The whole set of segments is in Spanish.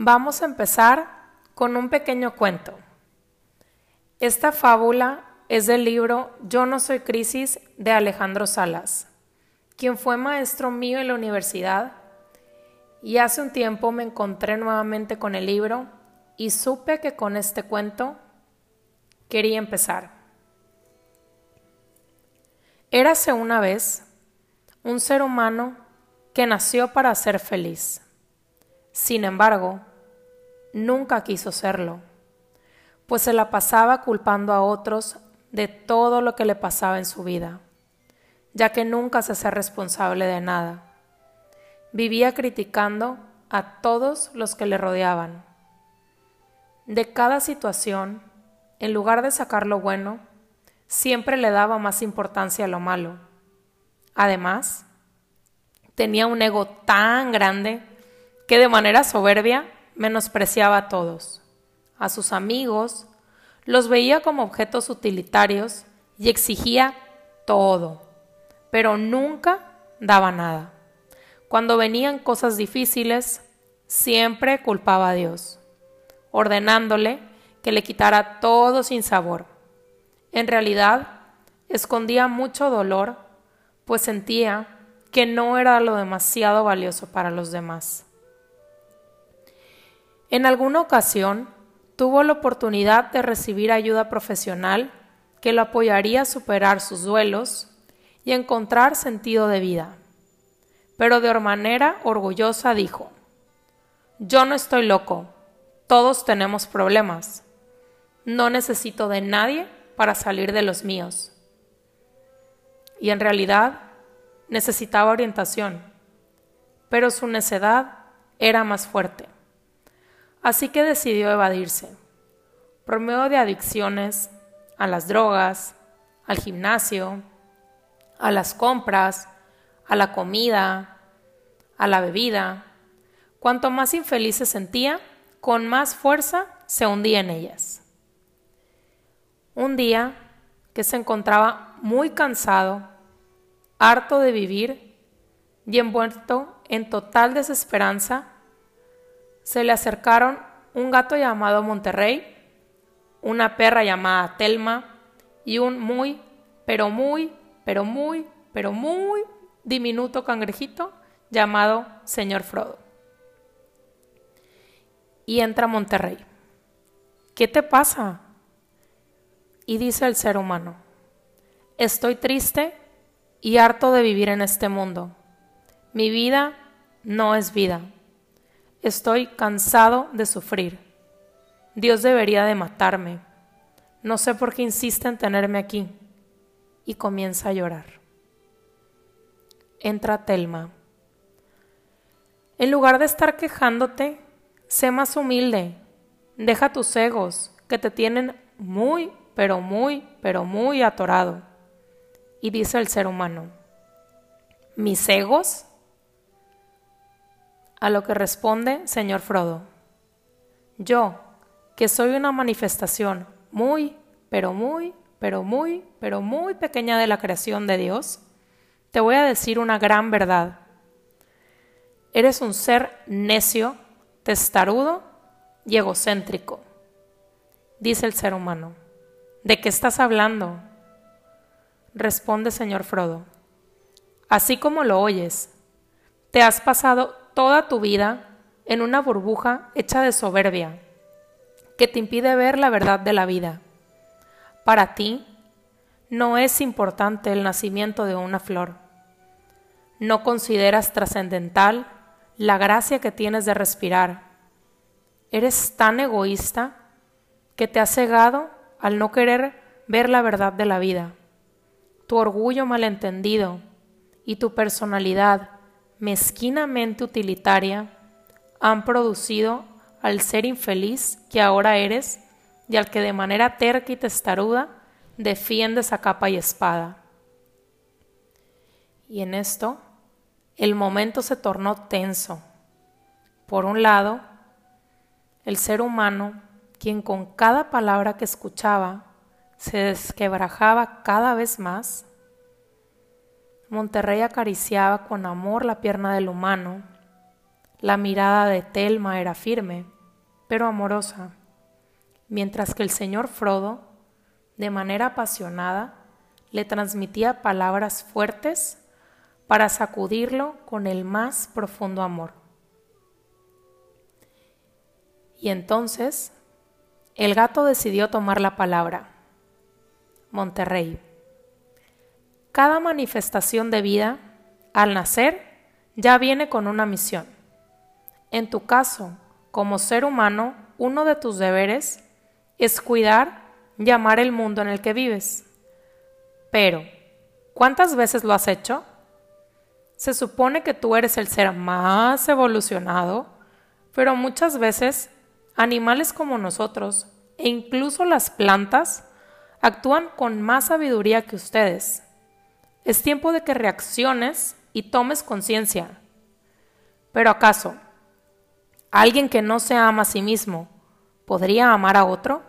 Vamos a empezar con un pequeño cuento. Esta fábula es del libro Yo no soy crisis de Alejandro Salas, quien fue maestro mío en la universidad y hace un tiempo me encontré nuevamente con el libro y supe que con este cuento quería empezar. Érase una vez un ser humano que nació para ser feliz. Sin embargo, nunca quiso serlo, pues se la pasaba culpando a otros de todo lo que le pasaba en su vida, ya que nunca se hacía responsable de nada. Vivía criticando a todos los que le rodeaban. De cada situación, en lugar de sacar lo bueno, siempre le daba más importancia a lo malo. Además, tenía un ego tan grande que de manera soberbia menospreciaba a todos, a sus amigos, los veía como objetos utilitarios y exigía todo, pero nunca daba nada. Cuando venían cosas difíciles, siempre culpaba a Dios, ordenándole que le quitara todo sin sabor. En realidad, escondía mucho dolor, pues sentía que no era lo demasiado valioso para los demás. En alguna ocasión tuvo la oportunidad de recibir ayuda profesional que lo apoyaría a superar sus duelos y encontrar sentido de vida. Pero de manera orgullosa dijo, yo no estoy loco, todos tenemos problemas, no necesito de nadie para salir de los míos. Y en realidad necesitaba orientación, pero su necedad era más fuerte. Así que decidió evadirse, por medio de adicciones a las drogas, al gimnasio, a las compras, a la comida, a la bebida. Cuanto más infeliz se sentía, con más fuerza se hundía en ellas. Un día que se encontraba muy cansado, harto de vivir y envuelto en total desesperanza, se le acercaron un gato llamado Monterrey, una perra llamada Telma y un muy, pero muy, pero muy, pero muy diminuto cangrejito llamado señor Frodo. Y entra Monterrey. ¿Qué te pasa? Y dice el ser humano, estoy triste y harto de vivir en este mundo. Mi vida no es vida. Estoy cansado de sufrir. Dios debería de matarme. No sé por qué insiste en tenerme aquí. Y comienza a llorar. Entra Telma. En lugar de estar quejándote, sé más humilde. Deja tus egos, que te tienen muy, pero muy, pero muy atorado. Y dice el ser humano, ¿mis egos? A lo que responde señor Frodo, yo, que soy una manifestación muy, pero muy, pero muy, pero muy pequeña de la creación de Dios, te voy a decir una gran verdad. Eres un ser necio, testarudo y egocéntrico, dice el ser humano. ¿De qué estás hablando? Responde señor Frodo. Así como lo oyes, te has pasado toda tu vida en una burbuja hecha de soberbia que te impide ver la verdad de la vida. Para ti, no es importante el nacimiento de una flor. No consideras trascendental la gracia que tienes de respirar. Eres tan egoísta que te has cegado al no querer ver la verdad de la vida. Tu orgullo malentendido y tu personalidad mezquinamente utilitaria han producido al ser infeliz que ahora eres y al que de manera terca y testaruda defiendes a capa y espada. Y en esto el momento se tornó tenso. Por un lado, el ser humano, quien con cada palabra que escuchaba se desquebrajaba cada vez más, Monterrey acariciaba con amor la pierna del humano, La mirada de Telma era firme, pero amorosa, mientras que el señor Frodo, de manera apasionada, le transmitía palabras fuertes para sacudirlo con el más profundo amor. Y entonces el gato decidió tomar la palabra. Monterrey. Cada manifestación de vida, al nacer, ya viene con una misión. En tu caso, como ser humano, uno de tus deberes es cuidar y amar el mundo en el que vives. Pero, ¿cuántas veces lo has hecho? Se supone que tú eres el ser más evolucionado, pero muchas veces animales como nosotros e incluso las plantas actúan con más sabiduría que ustedes. Es tiempo de que reacciones y tomes conciencia. Pero ¿acaso alguien que no se ama a sí mismo podría amar a otro?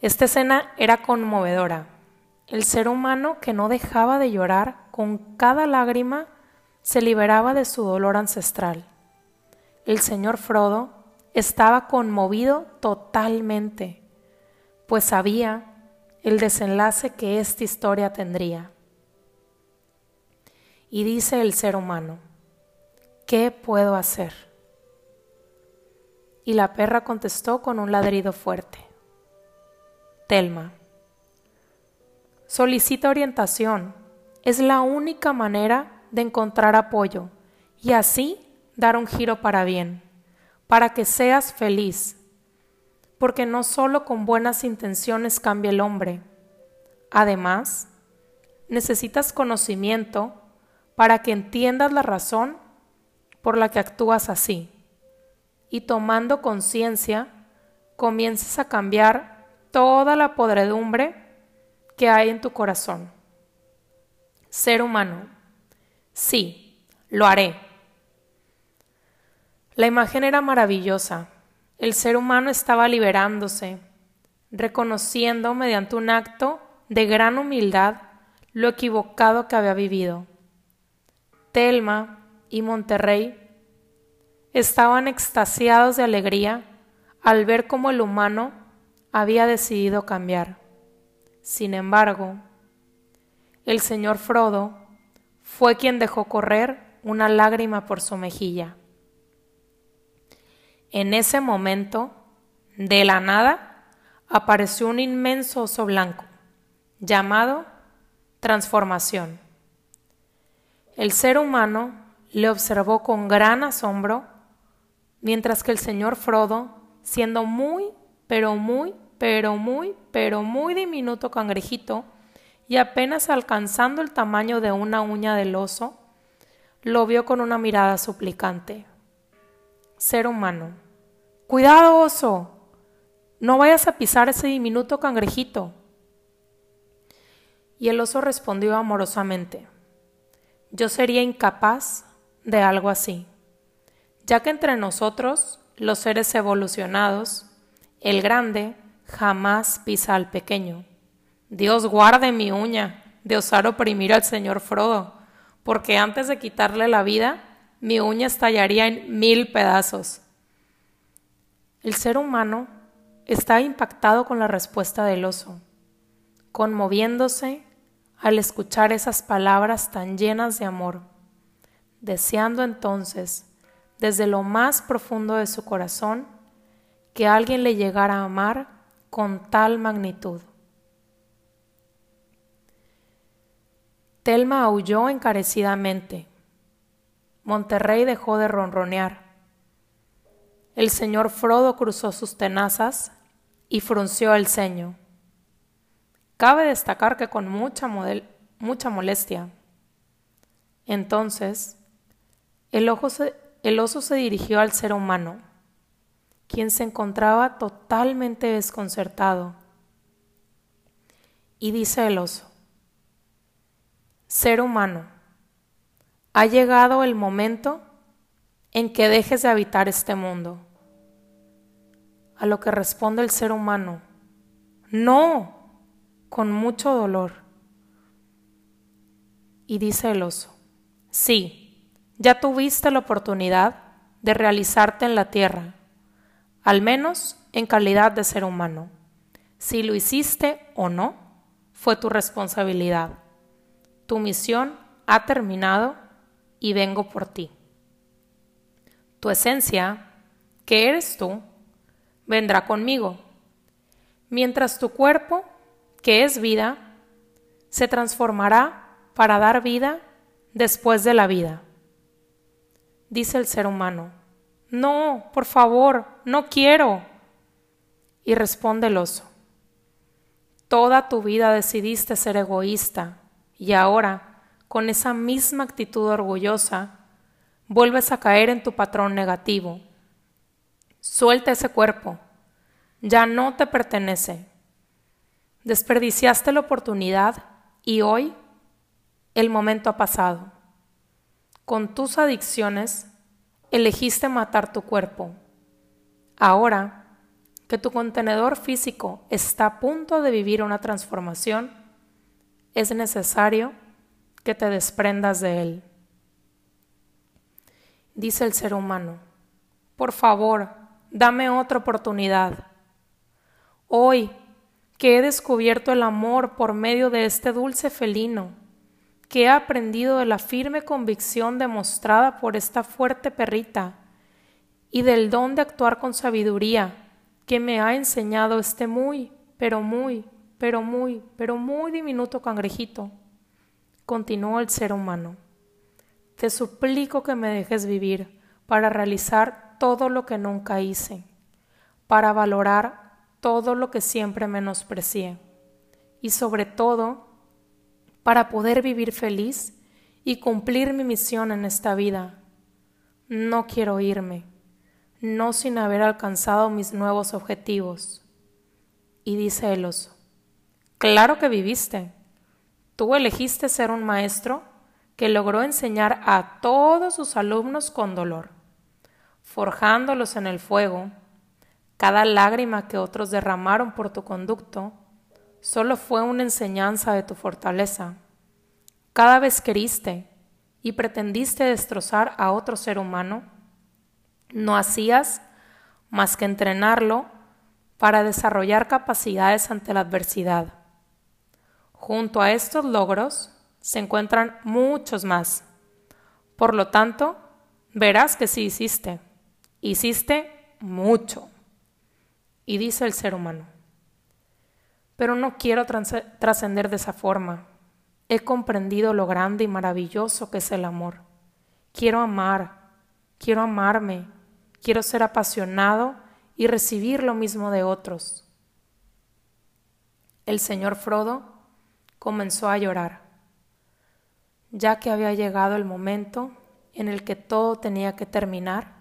Esta escena era conmovedora. El ser humano que no dejaba de llorar con cada lágrima se liberaba de su dolor ancestral. El señor Frodo estaba conmovido totalmente, pues sabía el desenlace que esta historia tendría. Y dice el ser humano, ¿qué puedo hacer? Y la perra contestó con un ladrido fuerte. Telma. Solicita orientación. Es la única manera de encontrar apoyo y así dar un giro para bien, para que seas feliz. Porque no solo con buenas intenciones cambia el hombre. Además, necesitas conocimiento para que entiendas la razón por la que actúas así. Y tomando conciencia, comiences a cambiar toda la podredumbre que hay en tu corazón. Ser humano, sí, lo haré. La imagen era maravillosa. El ser humano estaba liberándose, reconociendo mediante un acto de gran humildad lo equivocado que había vivido. Telma y Monterrey estaban extasiados de alegría al ver cómo el humano había decidido cambiar. Sin embargo, el señor Frodo fue quien dejó correr una lágrima por su mejilla. En ese momento, de la nada, apareció un inmenso oso blanco, llamado transformación. El ser humano le observó con gran asombro, mientras que el señor Frodo, siendo muy pero muy, pero muy, pero muy diminuto cangrejito, y apenas alcanzando el tamaño de una uña del oso, lo vio con una mirada suplicante. Ser humano. Cuidado, oso. No vayas a pisar ese diminuto cangrejito. Y el oso respondió amorosamente. Yo sería incapaz de algo así, ya que entre nosotros, los seres evolucionados, el grande jamás pisa al pequeño. Dios guarde mi uña de osar oprimir al señor Frodo, porque antes de quitarle la vida, mi uña estallaría en mil pedazos. El ser humano está impactado con la respuesta del oso, conmoviéndose al escuchar esas palabras tan llenas de amor, deseando entonces, desde lo más profundo de su corazón, que alguien le llegara a amar con tal magnitud. Telma aulló encarecidamente. Monterrey dejó de ronronear. El señor Frodo cruzó sus tenazas y frunció el ceño. Cabe destacar que con mucha, mucha molestia. Entonces, el, el oso se dirigió al ser humano quien se encontraba totalmente desconcertado. Y dice el oso, ser humano, ha llegado el momento en que dejes de habitar este mundo. A lo que responde el ser humano, no, con mucho dolor. Y dice el oso, sí, ya tuviste la oportunidad de realizarte en la tierra, al menos en calidad de ser humano. Si lo hiciste o no, fue tu responsabilidad. Tu misión ha terminado y vengo por ti. Tu esencia, que eres tú, vendrá conmigo, mientras tu cuerpo, que es vida, se transformará para dar vida después de la vida. Dice el ser humano, no, por favor, no quiero. Y responde el oso, toda tu vida decidiste ser egoísta y ahora, con esa misma actitud orgullosa, vuelves a caer en tu patrón negativo. Suelta ese cuerpo, ya no te pertenece. Desperdiciaste la oportunidad y hoy el momento ha pasado. Con tus adicciones elegiste matar tu cuerpo. Ahora que tu contenedor físico está a punto de vivir una transformación, es necesario que te desprendas de él. Dice el ser humano, por favor, dame otra oportunidad. Hoy que he descubierto el amor por medio de este dulce felino, que he aprendido de la firme convicción demostrada por esta fuerte perrita y del don de actuar con sabiduría que me ha enseñado este muy, pero muy, pero muy, pero muy diminuto cangrejito. Continuó el ser humano. Te suplico que me dejes vivir para realizar todo lo que nunca hice, para valorar todo lo que siempre menosprecié y sobre todo para poder vivir feliz y cumplir mi misión en esta vida. No quiero irme, no sin haber alcanzado mis nuevos objetivos. Y dice el oso, claro que viviste. Tú elegiste ser un maestro que logró enseñar a todos sus alumnos con dolor, forjándolos en el fuego. Cada lágrima que otros derramaron por tu conducto solo fue una enseñanza de tu fortaleza. Cada vez que y pretendiste destrozar a otro ser humano, no hacías más que entrenarlo para desarrollar capacidades ante la adversidad. Junto a estos logros se encuentran muchos más. Por lo tanto, verás que sí hiciste. Hiciste mucho. Y dice el ser humano, pero no quiero trascender de esa forma. He comprendido lo grande y maravilloso que es el amor. Quiero amar, quiero amarme, quiero ser apasionado y recibir lo mismo de otros. El señor Frodo comenzó a llorar, ya que había llegado el momento en el que todo tenía que terminar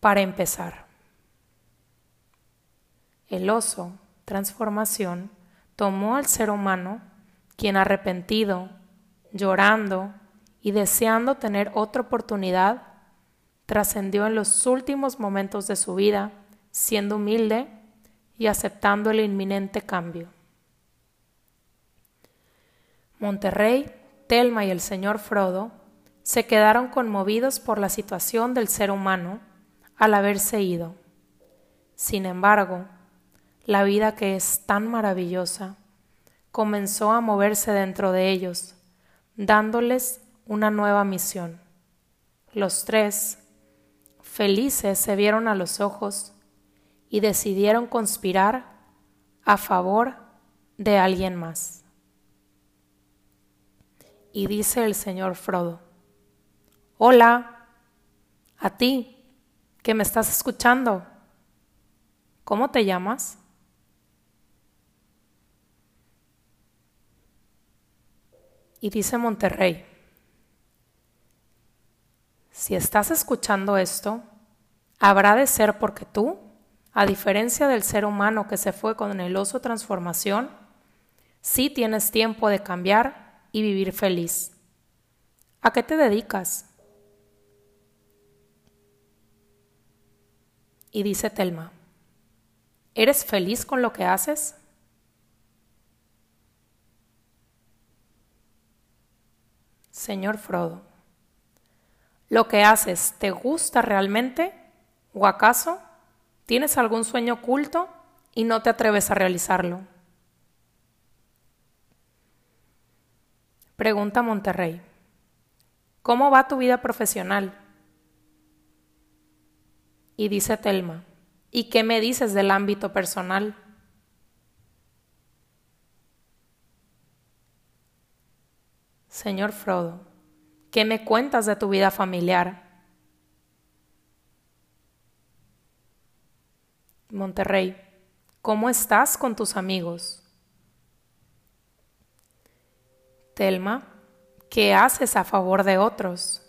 para empezar. El oso, transformación, tomó al ser humano, quien arrepentido, llorando y deseando tener otra oportunidad, trascendió en los últimos momentos de su vida, siendo humilde y aceptando el inminente cambio. Monterrey, Telma y el señor Frodo se quedaron conmovidos por la situación del ser humano al haberse ido. Sin embargo, la vida que es tan maravillosa, comenzó a moverse dentro de ellos, dándoles una nueva misión. Los tres, felices, se vieron a los ojos y decidieron conspirar a favor de alguien más. Y dice el señor Frodo, Hola, a ti, que me estás escuchando, ¿cómo te llamas? Y dice Monterrey, si estás escuchando esto, habrá de ser porque tú, a diferencia del ser humano que se fue con el oso transformación, sí tienes tiempo de cambiar y vivir feliz. ¿A qué te dedicas? Y dice Telma, ¿eres feliz con lo que haces? Señor Frodo, ¿lo que haces te gusta realmente? ¿O acaso tienes algún sueño oculto y no te atreves a realizarlo? Pregunta Monterrey. ¿Cómo va tu vida profesional? Y dice Telma, ¿y qué me dices del ámbito personal? Señor Frodo, ¿qué me cuentas de tu vida familiar? Monterrey, ¿cómo estás con tus amigos? Telma, ¿qué haces a favor de otros?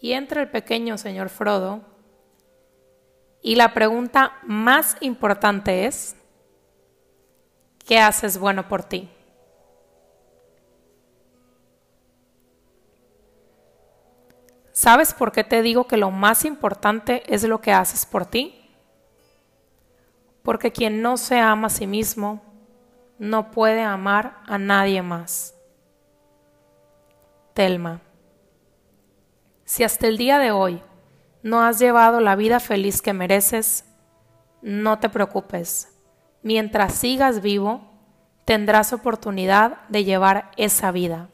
Y entra el pequeño señor Frodo y la pregunta más importante es, ¿qué haces bueno por ti? ¿Sabes por qué te digo que lo más importante es lo que haces por ti? Porque quien no se ama a sí mismo no puede amar a nadie más. Telma, si hasta el día de hoy no has llevado la vida feliz que mereces, no te preocupes. Mientras sigas vivo, tendrás oportunidad de llevar esa vida.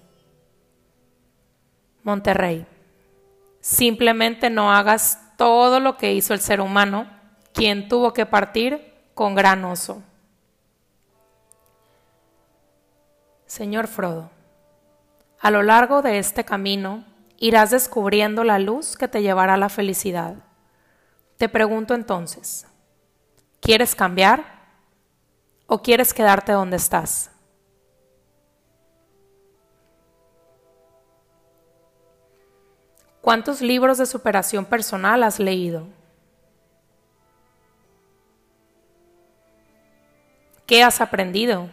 Monterrey. Simplemente no hagas todo lo que hizo el ser humano, quien tuvo que partir con gran oso. Señor Frodo, a lo largo de este camino irás descubriendo la luz que te llevará a la felicidad. Te pregunto entonces, ¿quieres cambiar o quieres quedarte donde estás? ¿Cuántos libros de superación personal has leído? ¿Qué has aprendido?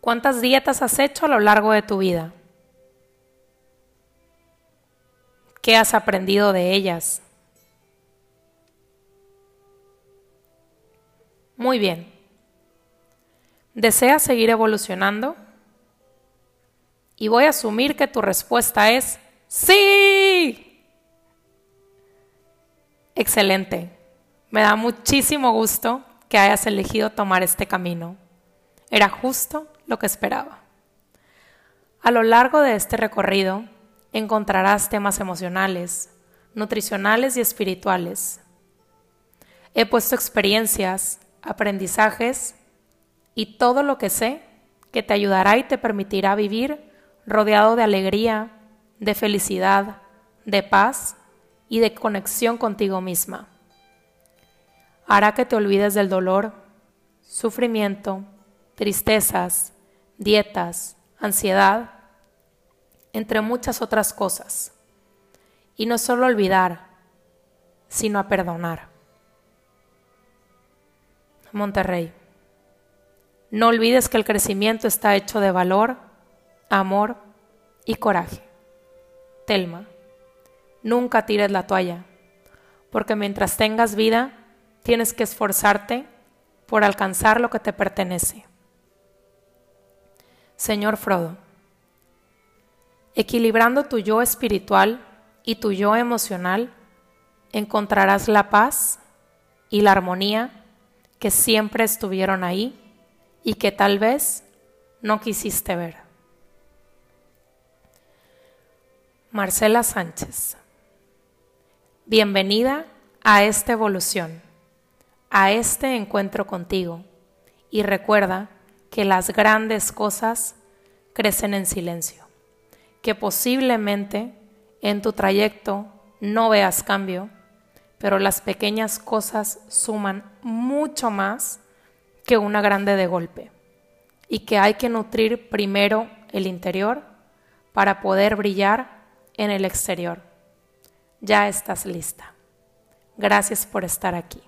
¿Cuántas dietas has hecho a lo largo de tu vida? ¿Qué has aprendido de ellas? Muy bien. ¿Deseas seguir evolucionando? Y voy a asumir que tu respuesta es sí. Excelente. Me da muchísimo gusto que hayas elegido tomar este camino. Era justo lo que esperaba. A lo largo de este recorrido encontrarás temas emocionales, nutricionales y espirituales. He puesto experiencias, aprendizajes y todo lo que sé que te ayudará y te permitirá vivir rodeado de alegría, de felicidad, de paz y de conexión contigo misma. Hará que te olvides del dolor, sufrimiento, tristezas, dietas, ansiedad, entre muchas otras cosas. Y no solo olvidar, sino a perdonar. Monterrey. No olvides que el crecimiento está hecho de valor, amor y coraje. Telma, nunca tires la toalla, porque mientras tengas vida, tienes que esforzarte por alcanzar lo que te pertenece. Señor Frodo, equilibrando tu yo espiritual y tu yo emocional, encontrarás la paz y la armonía que siempre estuvieron ahí y que tal vez no quisiste ver. Marcela Sánchez. Bienvenida a esta evolución, a este encuentro contigo. Y recuerda que las grandes cosas crecen en silencio, que posiblemente en tu trayecto no veas cambio, pero las pequeñas cosas suman mucho más que una grande de golpe. Y que hay que nutrir primero el interior para poder brillar en el exterior. Ya estás lista. Gracias por estar aquí.